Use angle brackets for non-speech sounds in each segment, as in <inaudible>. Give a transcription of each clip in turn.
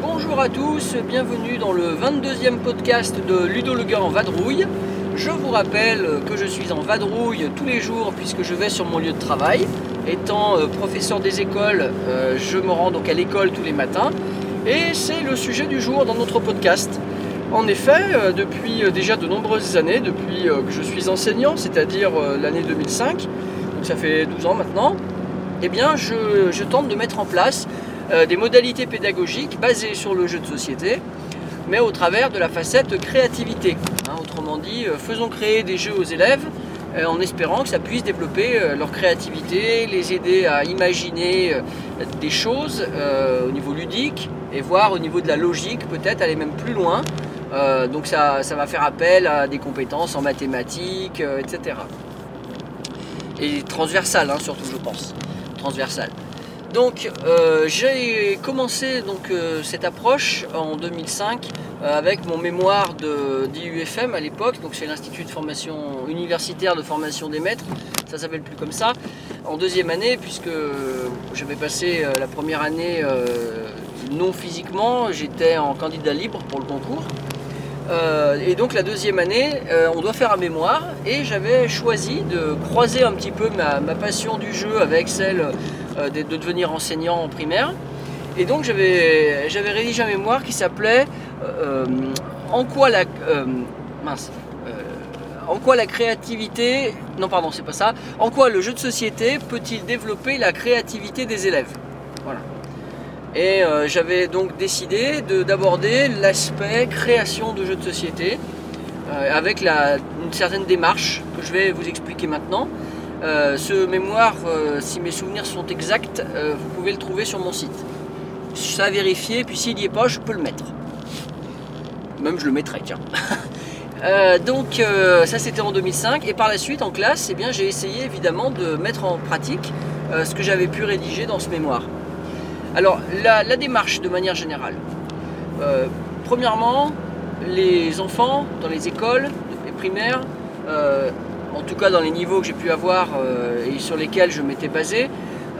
Bonjour à tous, bienvenue dans le 22e podcast de Ludo Le en vadrouille. Je vous rappelle que je suis en vadrouille tous les jours puisque je vais sur mon lieu de travail. Étant euh, professeur des écoles, euh, je me rends donc à l'école tous les matins et c'est le sujet du jour dans notre podcast. En effet, euh, depuis déjà de nombreuses années, depuis que je suis enseignant, c'est-à-dire l'année 2005, donc ça fait 12 ans maintenant, eh bien je, tente de mettre en place des modalités pédagogiques basées sur le jeu de société, mais au travers de la facette créativité. Hein, autrement dit, euh, faisons créer des jeux aux élèves euh, en espérant que ça puisse développer euh, leur créativité, les aider à imaginer des choses au niveau ludique et voir au niveau de la logique, peut-être aller même plus loin. Donc ça, ça va faire appel à des compétences en mathématiques, etc. Et transversales, hein, surtout, je pense. Transversales. Donc euh, j'ai commencé donc, euh, cette approche en 2005 euh, avec mon mémoire d'IUFM à l'époque, donc c'est l'Institut de formation universitaire de formation des maîtres, ça s'appelle plus comme ça, en deuxième année puisque j'avais passé la première année non physiquement, j'étais en candidat libre pour le concours. Et donc la deuxième année, on doit faire un mémoire. Et j'avais choisi de croiser un petit peu ma, passion du jeu avec celle de, de devenir enseignant en primaire. Et donc j'avais rédigé un mémoire qui s'appelait euh, En quoi la euh, euh, en quoi la créativité non pardon c'est pas ça en quoi le jeu de société peut-il développer la créativité des élèves? Voilà et euh, j'avais donc décidé de- d'aborder l'aspect création de jeux de société euh, avec une certaine démarche que je vais vous expliquer maintenant. Euh, ce mémoire, euh, si mes souvenirs sont exacts, euh, vous pouvez le trouver sur mon site. Ça à vérifier, puis s'il n'y est pas, je peux le mettre. Même je le mettrai, tiens. <laughs> Donc ça c'était en 2005 et par la suite en classe eh bien j'ai essayé évidemment de mettre en pratique ce que j'avais pu rédiger dans ce mémoire. Alors, la, démarche de manière générale. Premièrement, les enfants dans les écoles les primaires, en tout cas dans les niveaux que j'ai pu avoir euh, et sur lesquels je m'étais basé,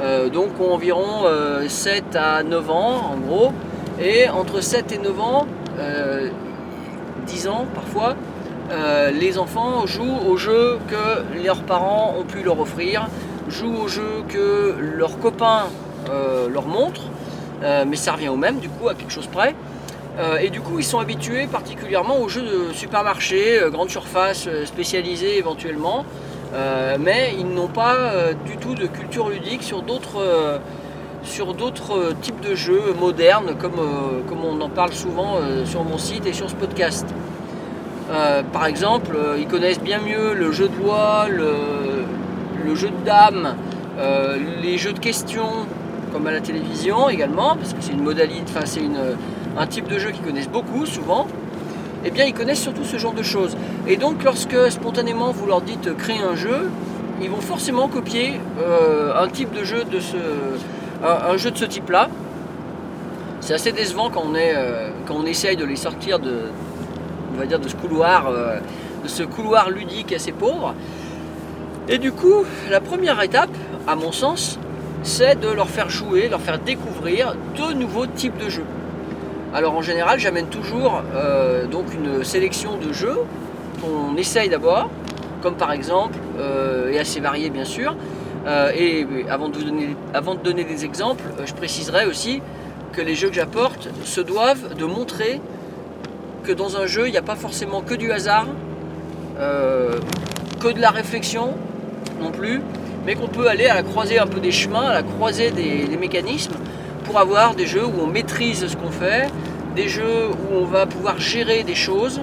euh, donc environ euh, 7 à 9 ans en gros. Et entre 7 et 9 ans, euh, 10 ans parfois, euh, les enfants jouent aux jeux que leurs parents ont pu leur offrir, jouent aux jeux que leurs copains euh, leur montrent, euh, mais ça revient au même du coup à quelque chose près. Euh, et du coup ils sont habitués particulièrement aux jeux de supermarché, euh, grande surface, euh, spécialisés éventuellement, Euh, mais ils n'ont pas euh, du tout de culture ludique sur d'autres euh, sur d'autres euh, types de jeux modernes comme, euh, comme on en parle souvent euh, sur mon site et sur ce podcast. Euh, par exemple, euh, ils connaissent bien mieux le jeu de loi, le, le jeu de dames, euh, les jeux de questions, comme à la télévision également, parce que c'est une modalité, enfin c'est une, un type de jeu qu'ils connaissent beaucoup souvent. Eh bien, ils connaissent surtout ce genre de choses. Et donc, lorsque spontanément vous leur dites euh, créer un jeu, ils vont forcément copier euh, un type de jeu de ce, un, jeu de ce type-là. C'est assez décevant quand on, est, euh, quand on essaye de les sortir de, on va dire, de ce couloir, de ce couloir ludique assez pauvre. Et du coup, la première étape, à mon sens, c'est de leur faire jouer, leur faire découvrir de nouveaux types de jeux. Alors en général, j'amène toujours euh, donc une sélection de jeux qu'on essaye d'abord, comme par exemple, euh, et assez variés bien sûr. Euh, et avant de, donner, des exemples, je préciserai aussi que les jeux que j'apporte se doivent de montrer que dans un jeu, il n'y a pas forcément que du hasard, que de la réflexion non plus, mais qu'on peut aller à la croisée un peu des chemins, à la croisée des mécanismes, pour avoir des jeux où on maîtrise ce qu'on fait, des jeux où on va pouvoir gérer des choses,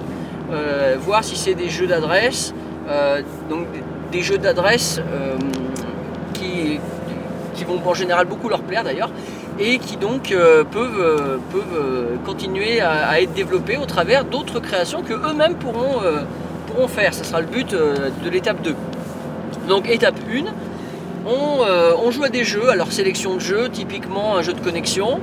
euh, voir si c'est des jeux d'adresse, euh, donc des, jeux d'adresse euh, qui, vont en général beaucoup leur plaire d'ailleurs, et qui donc peuvent, continuer à, être développés au travers d'autres créations que eux-mêmes pourront, pourront faire. Ce sera le but de l'étape 2. Donc étape 1, on, euh, on joue à des jeux, alors sélection de jeux, typiquement un jeu de connexion.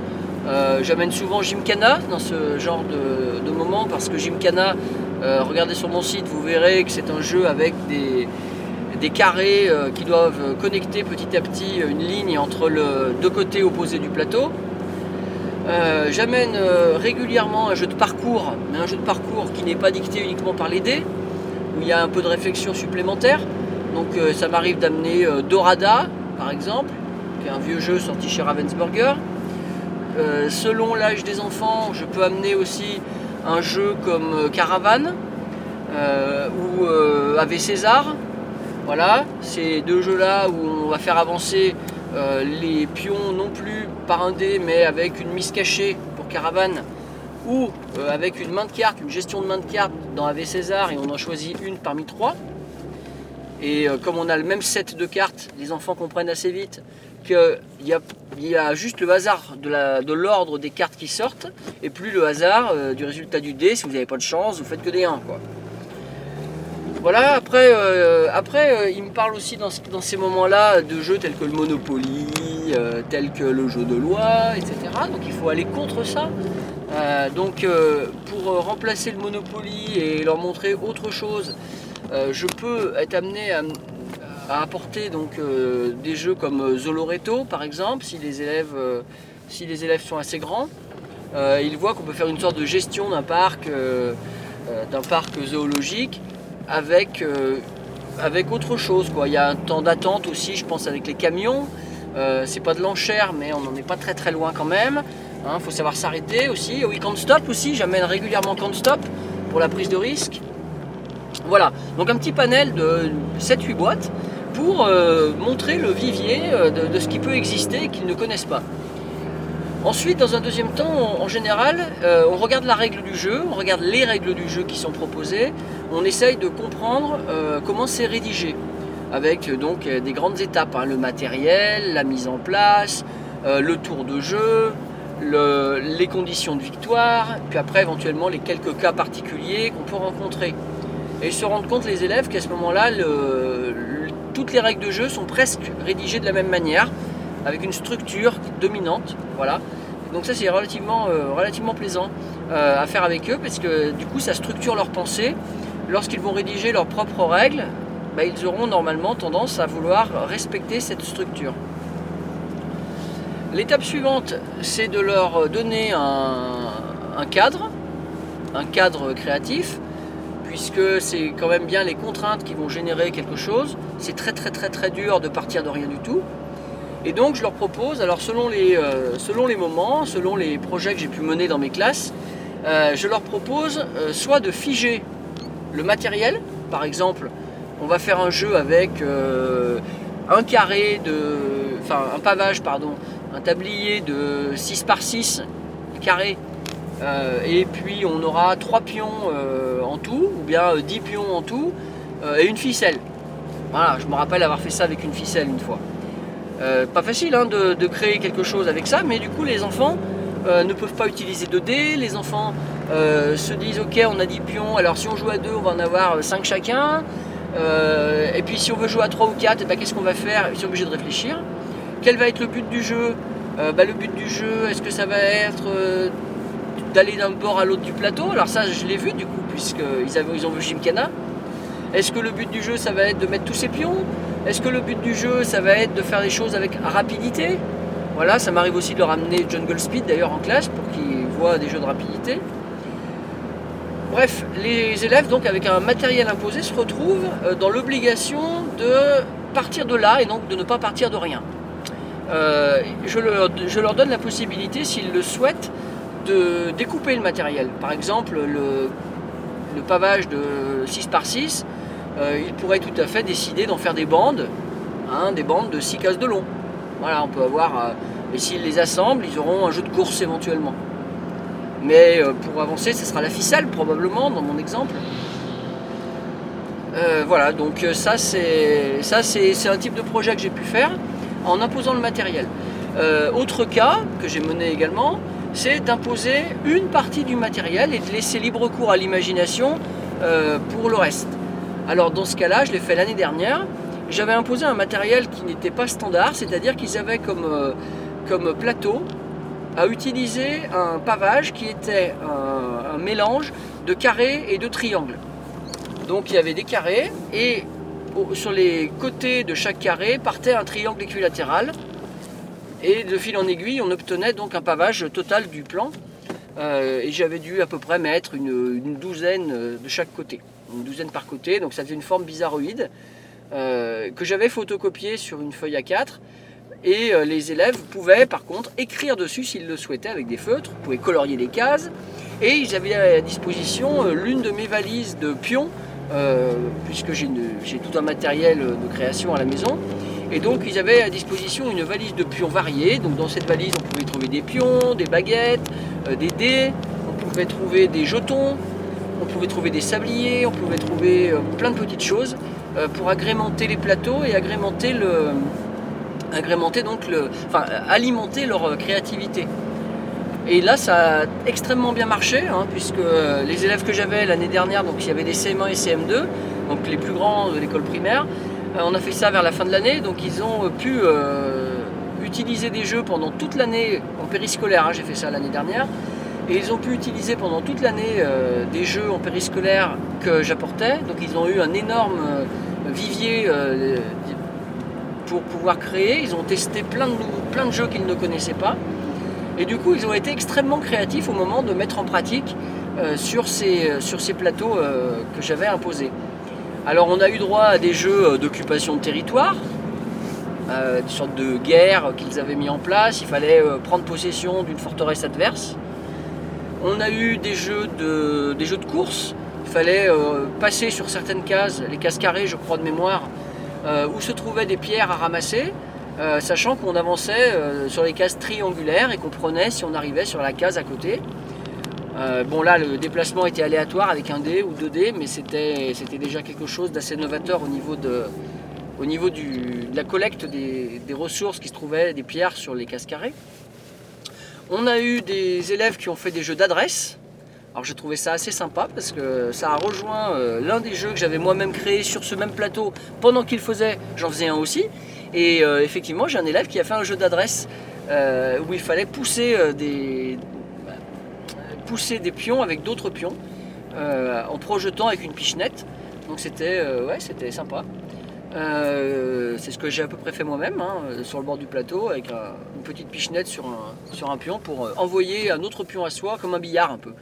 Euh, J'amène souvent Gymkhana dans ce genre de, moment parce que Gymkhana, euh, regardez sur mon site, vous verrez que c'est un jeu avec des, carrés euh, qui doivent connecter petit à petit une ligne entre le deux côtés opposés du plateau. J'amène régulièrement un jeu de parcours, mais un jeu de parcours qui n'est pas dicté uniquement par les dés, où il y a un peu de réflexion supplémentaire. Donc euh, ça m'arrive d'amener euh, Dorada, par exemple, qui est un vieux jeu sorti chez Ravensburger. Euh, selon l'âge des enfants, je peux amener aussi un jeu comme Caravane ou Ave César. Voilà, ces deux jeux-là où on va faire avancer les pions non plus par un dé, mais avec une mise cachée pour Caravane ou avec une main de cartes, une gestion de main de cartes dans Ave César et on en choisit une parmi trois. Et euh, comme on a le même set de cartes, les enfants comprennent assez vite qu'il y a, juste le hasard de l'ordre des cartes qui sortent et plus le hasard euh, du résultat du dé. Si vous n'avez pas de chance, vous faites que des 1. Quoi. Voilà, après, euh, après il me parle aussi dans, dans ces moments-là de jeux tels que le Monopoly, tels que le jeu de loi, etc. Donc il faut aller contre ça. Donc pour remplacer le Monopoly et leur montrer autre chose, je peux être amené à, apporter euh, des jeux comme euh, Zoloreto par exemple, si les élèves, euh, sont assez grands. Euh, ils voient qu'on peut faire une sorte de gestion d'un parc, euh, euh, d'un parc zoologique avec, euh, avec autre chose. Quoi. Il y a un temps d'attente aussi, je pense, avec les camions. Euh, c'est pas de l'enchère, mais on n'en est pas très très loin quand même. Il faut savoir s'arrêter aussi. Oui, Can't Stop aussi, j'amène régulièrement Can't Stop pour la prise de risque. Voilà, donc un petit panel de 7-8 boîtes pour euh, montrer le vivier euh, de, ce qui peut exister et qu'ils ne connaissent pas. Ensuite, dans un deuxième temps, en général, euh, on regarde la règle du jeu, on regarde les règles du jeu qui sont proposées, on essaye de comprendre comment c'est rédigé, avec donc des grandes étapes, hein, le matériel, la mise en place, le tour de jeu, le- les conditions de victoire, puis après éventuellement les quelques cas particuliers qu'on peut rencontrer. Et se rendent compte, les élèves, qu'à ce moment-là, toutes les règles de jeu sont presque rédigées de la même manière, avec une structure dominante. Voilà. Donc ça, c'est relativement, euh, relativement plaisant euh, à faire avec eux, parce que du coup, ça structure leur pensée. Lorsqu'ils vont rédiger leurs propres règles, bah, ils auront normalement tendance à vouloir respecter cette structure. L'étape suivante, c'est de leur donner un cadre, un cadre créatif, puisque c'est quand même bien les contraintes qui vont générer quelque chose. C'est très très très très dur de partir de rien du tout. Et donc je leur propose, alors selon les, euh, moments, selon les projets que j'ai pu mener dans mes classes, euh, je leur propose euh, soit de figer le matériel, par exemple, on va faire un jeu avec un carré de. Enfin, un pavage, pardon, un tablier de 6 par 6 carré, et puis on aura 3 pions euh, en tout, ou bien euh, 10 pions en tout, euh, et une ficelle. Voilà, je me rappelle avoir fait ça avec une ficelle une fois. Euh, pas facile hein, de, créer quelque chose avec ça, mais du coup les enfants euh, ne peuvent pas utiliser de dés, les enfants euh, se disent ok on a 10 pions, alors si on joue à 2 on va en avoir 5 chacun, Euh, et puis si on veut jouer à 3 ou 4, eh ben, qu'est-ce qu'on va faire? Ils sont obligés de réfléchir. Quel va être le but du jeu? Euh, bah, Le but du jeu, est-ce que ça va être euh, d'aller d'un bord à l'autre du plateau Alors ça je l'ai vu du coup, puisqu'ils ils ont vu Gymkhana. Est-ce que le but du jeu ça va être de mettre tous ses pions? Est-ce que le but du jeu ça va être de faire des choses avec rapidité? Voilà, ça m'arrive aussi de leur amener Jungle Speed d'ailleurs en classe pour qu'ils voient des jeux de rapidité. Bref, les élèves donc avec un matériel imposé se retrouvent euh, dans l'obligation de partir de là et donc de ne pas partir de rien. Euh, je leur donne la possibilité, s'ils le souhaitent, de découper le matériel. Par exemple, le, pavage de 6 par 6, euh, ils pourraient tout à fait décider d'en faire des bandes, hein, des bandes de 6 cases de long. Voilà, on peut avoir. euh, et s'ils les assemblent, ils auront un jeu de course éventuellement. Mais euh, pour avancer, ce sera la ficelle probablement dans mon exemple. Voilà, donc ça c'est ça c'est un type de projet que j'ai pu faire en imposant le matériel. Autre cas que j'ai mené également, c'est d'imposer une partie du matériel et de laisser libre cours à l'imagination euh, pour le reste. Alors dans ce cas-là, je l'ai fait l'année dernière j'avais imposé un matériel qui n'était pas standard, c'est-à-dire qu'ils avaient comme, euh, plateau à utiliser un pavage qui était un, un mélange de carrés et de triangles. Donc il y avait des carrés et sur les côtés de chaque carré partait un triangle équilatéral. Et de fil en aiguille, on obtenait donc un pavage total du plan. Euh, et j'avais dû à peu près mettre une, douzaine euh, de chaque côté. Une douzaine par côté, donc ça faisait une forme bizarroïde euh, que j'avais photocopié sur une feuille A4. Et les élèves pouvaient par contre écrire dessus s'ils le souhaitaient avec des feutres, pouvaient colorier les cases. Et ils avaient à disposition l'une de mes valises de pions, puisque j'ai tout un matériel de création à la maison. Et donc ils avaient à disposition une valise de pions variés. Donc dans cette valise, on pouvait trouver des pions, des baguettes, euh, des dés, on pouvait trouver des jetons, on pouvait trouver des sabliers, on pouvait trouver euh, plein de petites choses euh, pour agrémenter les plateaux et agrémenter le agrémenter donc le enfin alimenter leur créativité. Et là, ça a extrêmement bien marché, hein, puisque les élèves que j'avais l'année dernière, donc il y avait des CM1 et CM2, donc les plus grands de l'école primaire, on a fait ça vers la fin de l'année, donc ils ont euh, pu euh, utiliser des jeux pendant toute l'année en périscolaire, hein, j'ai fait ça l'année dernière, et ils ont pu utiliser pendant toute l'année euh, des jeux en périscolaire que j'apportais, donc ils ont eu un énorme euh, vivier euh, pour pouvoir créer, ils ont testé plein de, plein jeux qu'ils ne connaissaient pas, et du coup ils ont été extrêmement créatifs au moment de mettre en pratique euh, sur, ces, plateaux euh, que j'avais imposés. Alors on a eu droit à des jeux euh, d'occupation de territoire, euh, des sortes de guerres qu'ils avaient mis en place. Il fallait euh, prendre possession d'une forteresse adverse. On a eu des jeux de, course. Il fallait passer sur certaines cases, les cases carrées, je crois de mémoire, où se trouvaient des pierres à ramasser, sachant qu'on avançait sur les cases triangulaires et qu'on prenait si on arrivait sur la case à côté. Euh, bon là le déplacement était aléatoire avec un dé ou deux dés mais c'était déjà quelque chose d'assez novateur au niveau de, la collecte des, ressources qui se trouvaient, des pierres sur les cases carrées. On a eu des élèves qui ont fait des jeux d'adresse. Alors j'ai trouvé ça assez sympa parce que ça a rejoint euh, l'un des jeux que j'avais moi-même créé sur ce même plateau pendant qu'il faisait, j'en faisais un aussi. Et euh, effectivement j'ai un élève qui a fait un jeu d'adresse où il fallait pousser des, pousser des pions avec d'autres pions euh, en projetant avec une pichenette. Donc c'était euh, ouais, c'était sympa. Euh, c'est ce que j'ai à peu près fait moi-même hein, sur le bord du plateau avec un- une petite pichenette sur un, sur un pion pour envoyer un autre pion à soi comme un billard un peu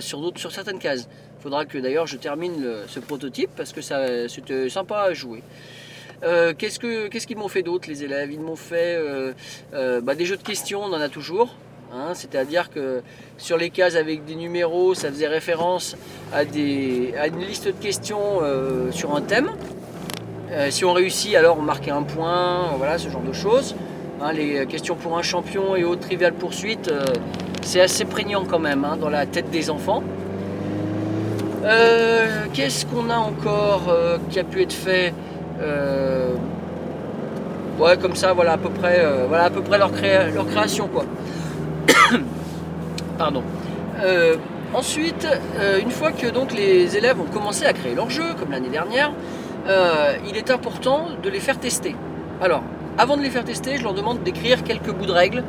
sur, sur certaines cases. Il faudra que d'ailleurs je termine ce prototype parce que ça, c'était sympa à jouer. Euh, qu'est-ce, que, qu'est-ce qu'ils m'ont fait d'autre les élèves? Ils m'ont fait bah, des jeux de questions, on en a toujours. Hein, c'est-à-dire que sur les cases avec des numéros, ça faisait référence à, des, à une liste de questions euh, sur un thème. Euh, si on réussit, alors on marquait un point, voilà, ce genre de choses. Hein, les questions pour un champion et autres triviales poursuites, euh, c'est assez prégnant quand même hein, dans la tête des enfants. Qu'est-ce qu'on a encore qui a pu être fait Ouais, comme ça, voilà à peu près, voilà à peu près leur, leur création quoi. <coughs> Pardon. Euh, ensuite, euh, une fois que donc les élèves ont commencé à créer leur jeu, comme l'année dernière, euh, il est important de les faire tester. Alors, avant de les faire tester, je leur demande d'écrire quelques bouts de règles,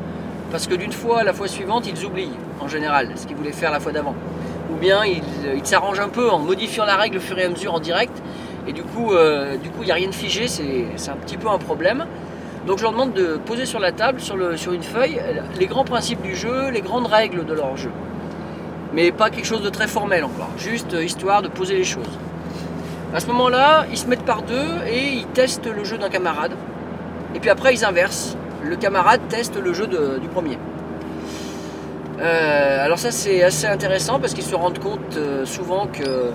parce que d'une fois à la fois suivante, ils oublient, en général, ce qu'ils voulaient faire la fois d'avant. Ou bien ils s'arrangent un peu en modifiant la règle au fur et à mesure en direct, et du coup, du coup, il n'y a rien de figé, c'est un petit peu un problème. Donc je leur demande de poser sur la table, sur, une feuille, les grands principes du jeu, les grandes règles de leur jeu. Mais pas quelque chose de très formel encore, juste euh, histoire de poser les choses. À ce moment-là, ils se mettent par deux et ils testent le jeu d'un camarade. Et puis après, ils inversent. Le camarade teste le jeu du premier. Euh, alors ça, c'est assez intéressant parce qu'ils se rendent compte euh, souvent que,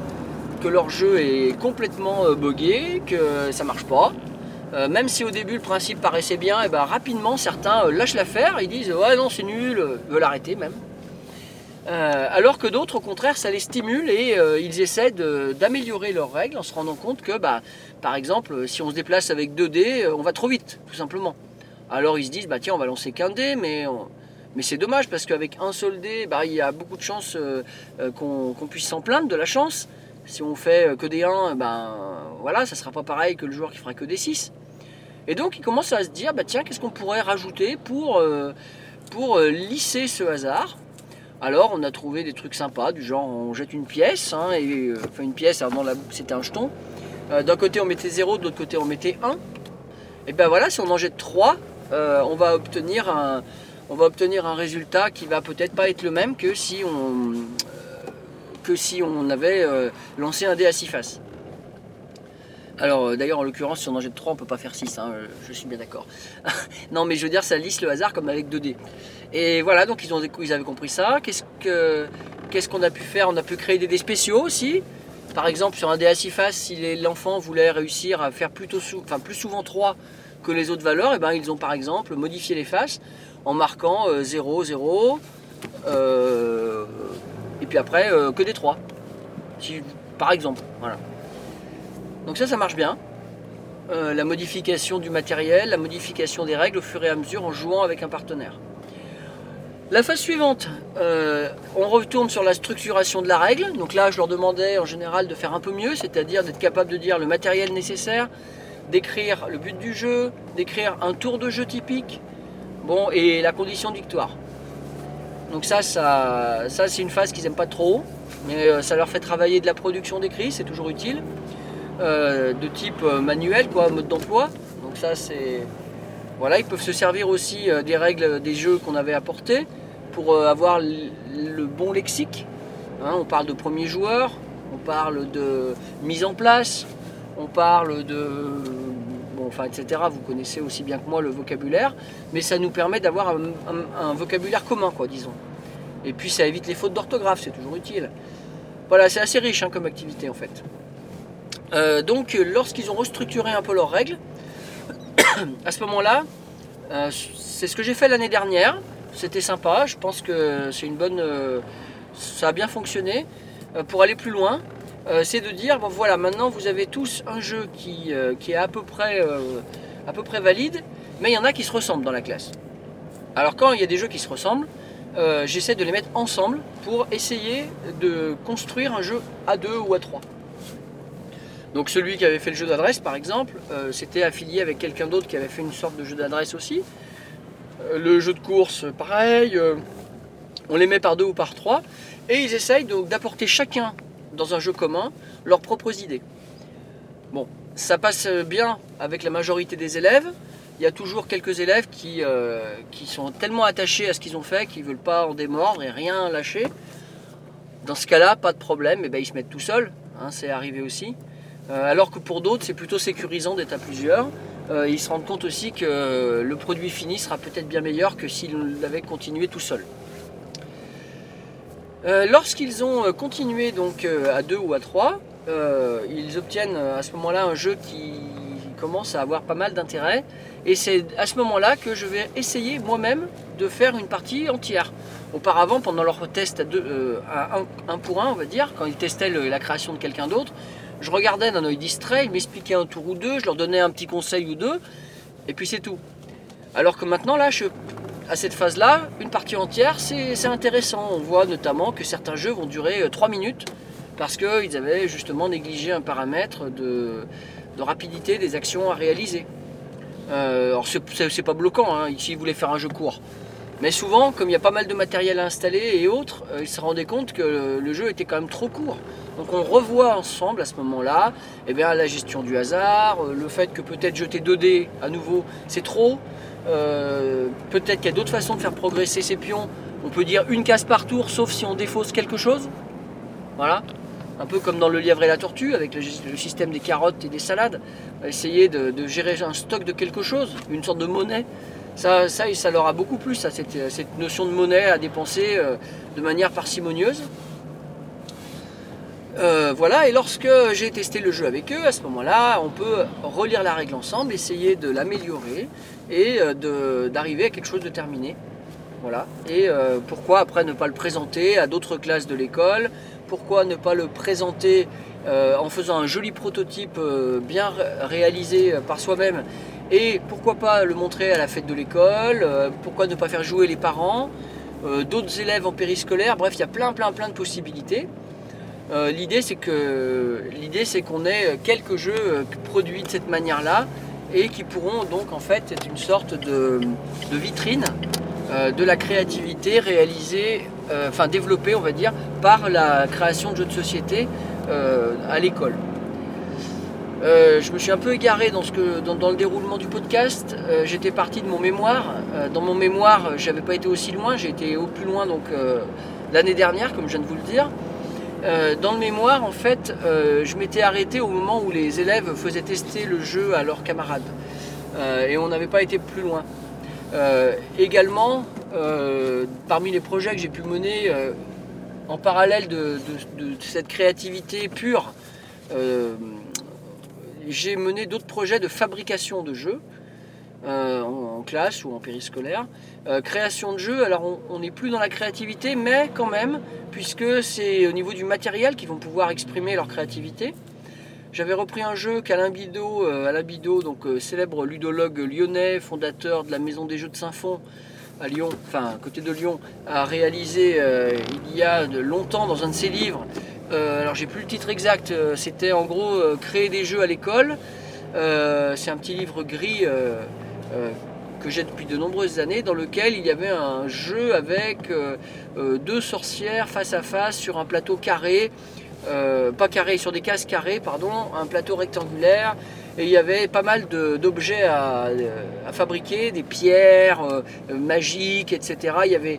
que leur jeu est complètement euh, buggé, que ça marche pas. Euh, même si au début le principe paraissait bien, et ben rapidement certains euh, lâchent l'affaire, ils disent ouais non c'est nul, euh, veulent arrêter même. Alors que d'autres au contraire ça les stimule et ils essaient d'améliorer leurs règles en se rendant compte que bah, par exemple si on se déplace avec 2 dés, on va trop vite tout simplement. Alors ils se disent bah tiens on va lancer qu'un dé mais c'est dommage parce qu'avec un seul dé, bah, il y a beaucoup de chances qu'on puisse s'en plaindre de la chance. Si on fait que des 1, ben voilà, ça sera pas pareil que le joueur qui fera que des 6. Et donc il commence à se dire, bah tiens, qu'est-ce qu'on pourrait rajouter pour, pour lisser ce hasard? Alors on a trouvé des trucs sympas, du genre on jette une pièce, hein, et, enfin une pièce, avant la boucle c'était un jeton. D'un côté on mettait 0, de l'autre côté on mettait 1. Et ben voilà, si on en jette 3, on va obtenir un, on va obtenir un résultat qui va peut-être pas être le même que si on, euh, que si on avait euh, lancé un dé à 6 faces. Alors euh, d'ailleurs en l'occurrence si on en jette 3 on peut pas faire 6, hein, je suis bien d'accord. <laughs> non mais je veux dire ça lisse le hasard comme avec 2 dés. Et voilà donc ils, ont, ils avaient compris ça. Qu'est-ce que qu'est-ce qu'on a pu faire? On a pu créer des dés spéciaux aussi. Par exemple sur un dé à 6 faces si l'enfant voulait réussir à faire plutôt enfin, plus souvent 3 que les autres valeurs, et eh ben, ils ont par exemple modifié les faces en marquant 0, euh, 0, euh, et puis après euh, que des 3. par exemple. Voilà. Donc ça, ça marche bien. la modification du matériel, la modification des règles au fur et à mesure en jouant avec un partenaire. La phase suivante, on retourne sur la structuration de la règle. Donc là, je leur demandais en général de faire un peu mieux, c'est-à-dire d'être capable de dire le matériel nécessaire, d'écrire le but du jeu, d'écrire un tour de jeu typique, Bon, et la condition de victoire. Donc ça, ça, ça c'est une phase qu'ils n'aiment pas trop, mais euh, ça leur fait travailler de la production d'écrit, c'est toujours utile. Euh, de type euh, manuel, quoi, mode d'emploi. Donc ça, c'est... Voilà, ils peuvent se servir aussi des règles des jeux qu'on avait apportés pour avoir le bon lexique. Hein, on parle de premier joueur, on parle de mise en place, on parle de enfin, etc. Vous connaissez aussi bien que moi le vocabulaire, mais ça nous permet d'avoir un, vocabulaire commun, quoi, disons. Et puis ça évite les fautes d'orthographe, c'est toujours utile. Voilà, c'est assez riche hein, comme activité en fait. Euh, donc, lorsqu'ils ont restructuré un peu leurs règles, <coughs> à ce moment-là, euh, c'est ce que j'ai fait l'année dernière. C'était sympa, je pense que c'est une bonne. Euh, ça a bien fonctionné. pour aller plus loin, euh, c'est de dire bon voilà maintenant vous avez tous un jeu qui, euh, est à peu, près, euh, à peu près valide mais il y en a qui se ressemblent dans la classe. Alors quand il y a des jeux qui se ressemblent j'essaie de les mettre ensemble pour essayer de construire un jeu à deux ou à trois. Donc celui qui avait fait le jeu d'adresse par exemple c'était affilié avec quelqu'un d'autre qui avait fait une sorte de jeu d'adresse aussi. Le jeu de course pareil on les met par deux ou par trois et ils essayent donc d'apporter chacun dans un jeu commun leurs propres idées. Bon, ça passe bien avec la majorité des élèves. Il y a toujours quelques élèves qui, euh, qui sont tellement attachés à ce qu'ils ont fait qu'ils ne veulent pas en démordre et rien lâcher. Dans ce cas-là, pas de problème, eh ben, ils se mettent tout seuls, hein, c'est arrivé aussi. Euh, alors que pour d'autres, c'est plutôt sécurisant d'être à plusieurs. Euh, ils se rendent compte aussi que le produit fini sera peut-être bien meilleur que s'ils l'avaient continué tout seul. Euh, lorsqu'ils ont euh, continué donc euh, à 2 ou à 3, ils obtiennent à ce moment-là un jeu qui commence à avoir pas mal d'intérêt. Et c'est à ce moment-là que je vais essayer moi-même de faire une partie entière. Auparavant, pendant leur test à, 1 pour 1, on va dire, quand ils testaient la création de quelqu'un d'autre, je regardais d'un œil distrait, ils m'expliquaient un tour ou deux, je leur donnais un petit conseil ou deux, et puis c'est tout. Alors que maintenant, là, je à cette phase-là, une partie entière, c'est intéressant. On voit notamment que certains jeux vont durer 3 euh, minutes parce qu'ils avaient justement négligé un paramètre de, rapidité des actions à réaliser. Euh, alors c'est pas bloquant, hein, ici ils voulaient faire un jeu court. Mais souvent, comme il y a pas mal de matériel à installer et autres, euh, ils se rendaient compte que le, jeu était quand même trop court. Donc on revoit ensemble à ce moment-là eh la gestion du hasard, le fait que peut-être jeter 2 dés à nouveau, c'est trop. Euh, peut-être qu'il y a d'autres façons de faire progresser ces pions. On peut dire une case par tour, sauf si on défausse quelque chose. Voilà. Un peu comme dans le lièvre et la tortue, avec le, système des carottes et des salades. Essayer de, gérer un stock de quelque chose, une sorte de monnaie. Ça, ça, leur a beaucoup plu, ça, cette, notion de monnaie à dépenser euh, de manière parcimonieuse. Euh, voilà, et lorsque j'ai testé le jeu avec eux, à ce moment-là, on peut relire la règle ensemble, essayer de l'améliorer et euh, d'arriver à quelque chose de terminé. Voilà. Et euh, pourquoi après ne pas le présenter à d'autres classes de l'école? Pourquoi ne pas le présenter en faisant un joli prototype bien réalisé par soi-même? Et pourquoi pas le montrer à la fête de l'école? Pourquoi ne pas faire jouer les parents D'autres élèves en périscolaire? Bref, il y a plein, plein, plein de possibilités. Euh, l'idée c'est que l'idée c'est qu'on ait quelques jeux euh, produits de cette manière-là et qui pourront donc en fait être une sorte de, vitrine euh, de la créativité réalisée, enfin développée on va dire, par la création de jeux de société à l'école. Je me suis un peu égaré dans, ce que, dans, le déroulement du podcast. J'étais parti de mon mémoire. Dans mon mémoire, j'avais pas été aussi loin. J'ai été au plus loin donc l'année dernière, comme je viens de vous le dire. Euh, dans le mémoire, en fait, euh, je m'étais arrêté au moment où les élèves faisaient tester le jeu à leurs camarades. Euh, et on n'avait pas été plus loin. Également, parmi les projets que j'ai pu mener en parallèle de, cette créativité pure, j'ai mené d'autres projets de fabrication de jeux euh, en, classe ou en périscolaire. Euh, création de jeux, alors on- n'est plus dans la créativité, mais quand même, puisque c'est au niveau du matériel qu'ils vont pouvoir exprimer leur créativité. J'avais repris un jeu qu'Alain Bidot, euh, Alain Bidot, donc euh, célèbre ludologue lyonnais, fondateur de la Maison des Jeux de Saint-Fond à Lyon, enfin à côté de Lyon, a réalisé euh, il y a longtemps dans un de ses livres. Alors j'ai plus le titre exact, c'était en gros créer des jeux à l'école. C'est un petit livre gris que j'ai depuis de nombreuses années dans lequel il y avait un jeu avec euh, euh, deux sorcières face à face sur un plateau carré, euh, pas carré, sur des cases carrées, pardon, un plateau rectangulaire. Et il y avait pas mal d'objets à, fabriquer, des pierres euh, euh, magiques, etc. Il y avait,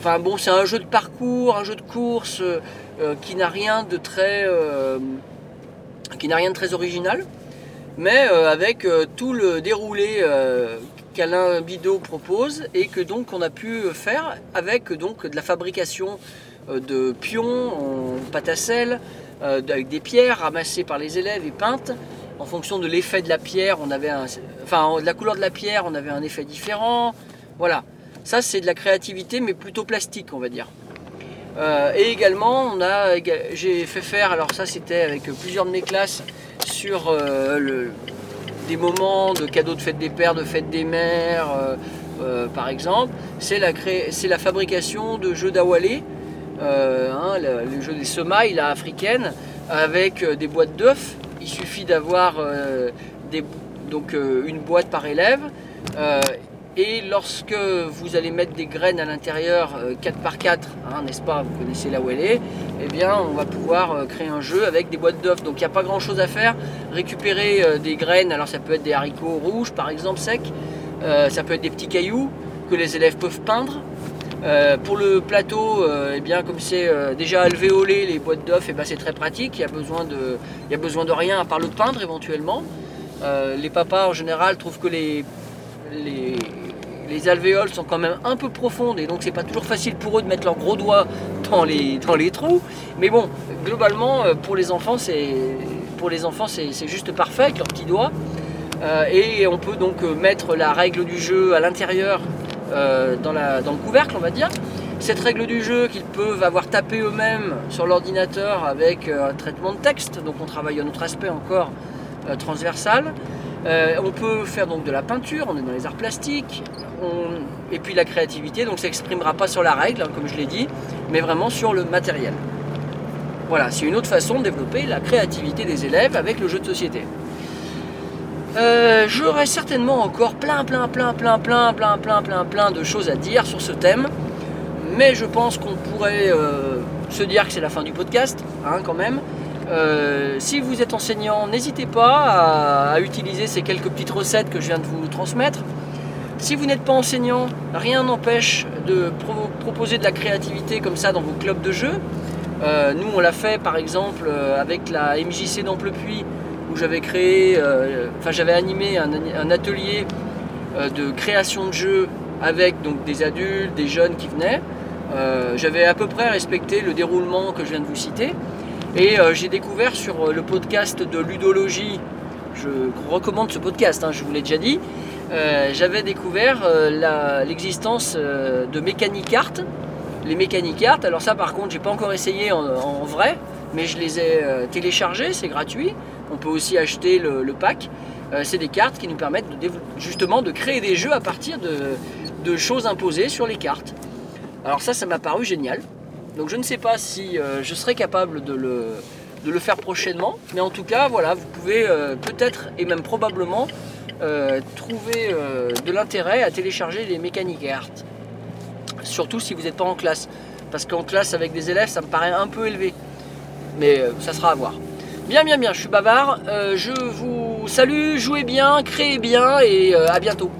enfin bon, c'est un jeu de parcours, un jeu de course euh, euh, qui n'a rien de très, euh, qui n'a rien de très original, mais euh, avec euh, tout le déroulé euh, qu'Alain Bidot propose et que donc on a pu faire avec donc de la fabrication de pions en pâte à sel, avec des pierres ramassées par les élèves et peintes. En fonction de l'effet de la pierre, on avait enfin de la couleur de la pierre, on avait un effet différent. Voilà, ça c'est de la créativité, mais plutôt plastique, on va dire. Euh, et également, on a, j'ai fait faire, alors ça c'était avec plusieurs de mes classes, sur euh, des moments de cadeaux de fête des pères, de fête des mères, euh, par exemple. C'est la, la fabrication de jeux d'awalé, hein, le, jeu des semailles africaines, avec des boîtes d'œufs. Il suffit d'avoir une boîte par élève. Euh, et lorsque vous allez mettre des graines à l'intérieur euh, 4 par 4, hein, n'est-ce pas, vous connaissez là où elle est, eh bien on va pouvoir euh, créer un jeu avec des boîtes d'œufs. Donc il n'y a pas grand chose à faire. Récupérer euh, des graines, alors ça peut être des haricots rouges par exemple secs, euh, ça peut être des petits cailloux que les élèves peuvent peindre. Euh, pour le plateau, euh, eh bien, comme c'est euh, déjà alvéolé, les boîtes d'œufs, eh ben, c'est très pratique. Il y a besoin de, a besoin de rien à part le peindre éventuellement. Euh, les papas en général trouvent que les, les, les alvéoles sont quand même un peu profondes et donc c'est pas toujours facile pour eux de mettre leurs gros doigts dans les, trous. Mais bon, globalement, euh, pour les enfants, c'est juste parfait avec leurs petits doigts. Euh, et on peut donc euh, mettre la règle du jeu à l'intérieur dans, le couvercle, on va dire. Cette règle du jeu qu'ils peuvent avoir tapé eux-mêmes sur l'ordinateur avec un traitement de texte, donc on travaille un autre aspect encore transversal. On peut faire donc de la peinture, on est dans les arts plastiques, et puis la créativité, donc s'exprimera pas sur la règle, hein, comme je l'ai dit, mais vraiment sur le matériel. Voilà, c'est une autre façon de développer la créativité des élèves avec le jeu de société. Euh, J'aurais certainement encore plein, plein, plein, plein, plein, plein, plein, plein, plein de choses à dire sur ce thème, mais je pense qu'on pourrait euh, se dire que c'est la fin du podcast, hein, quand même. Euh, si vous êtes enseignant, n'hésitez pas à utiliser ces quelques petites recettes que je viens de vous transmettre. Si vous n'êtes pas enseignant, rien n'empêche de pro- proposer de la créativité comme ça dans vos clubs de jeu. Euh, nous, on l'a fait par exemple euh, avec la MJC d'Amplepuis, où j'avais créé, euh, enfin j'avais animé un, atelier euh, de création de jeux avec donc des adultes, des jeunes qui venaient. J'avais à peu près respecté le déroulement que je viens de vous citer. Et j'ai découvert sur le podcast de ludologie, je recommande ce podcast, hein, je vous l'ai déjà dit, euh, j'avais découvert euh, l'existence euh, de mécanique art. Les mécaniques art, alors ça par contre j'ai pas encore essayé en, vrai, mais je les ai euh, téléchargés, c'est gratuit. On peut aussi acheter le, pack. C'est des cartes qui nous permettent justement de créer des jeux à partir de, choses imposées sur les cartes. Alors ça, ça m'a paru génial. Donc je ne sais pas si je serai capable de le, de le faire prochainement. Mais en tout cas, voilà, vous pouvez peut-être et même probablement euh, trouver euh, de l'intérêt à télécharger les mécaniques art. Surtout si vous n'êtes pas en classe. Parce qu'en classe avec des élèves, ça me paraît un peu élevé. Mais euh, ça sera à voir. Bien, bien, bien, je suis bavard. Je vous salue, jouez bien, créez bien et à bientôt.